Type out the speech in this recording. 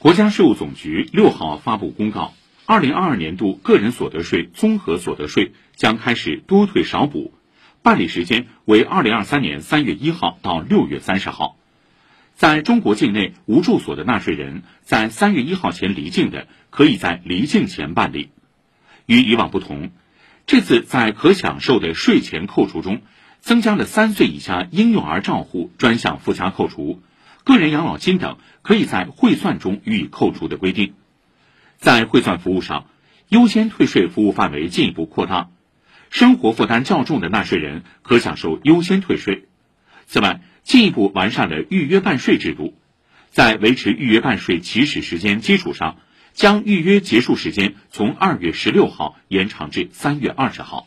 国家税务总局六号发布公告，二零二二年度个人所得税综合所得税将开始多退少补，办理时间为二零二三年三月一号到六月三十号。在中国境内无住所的纳税人，在三月一号前离境的，可以在离境前办理。与以往不同，这次在可享受的税前扣除中，增加了三岁以下婴幼儿账户专项附加扣除。个人养老金等可以在汇算中予以扣除的规定，在汇算服务上，优先退税服务范围进一步扩大，生活负担较重的纳税人可享受优先退税。此外，进一步完善了预约办税制度，在维持预约办税起始时间基础上，将预约结束时间从二月十六号延长至三月二十号。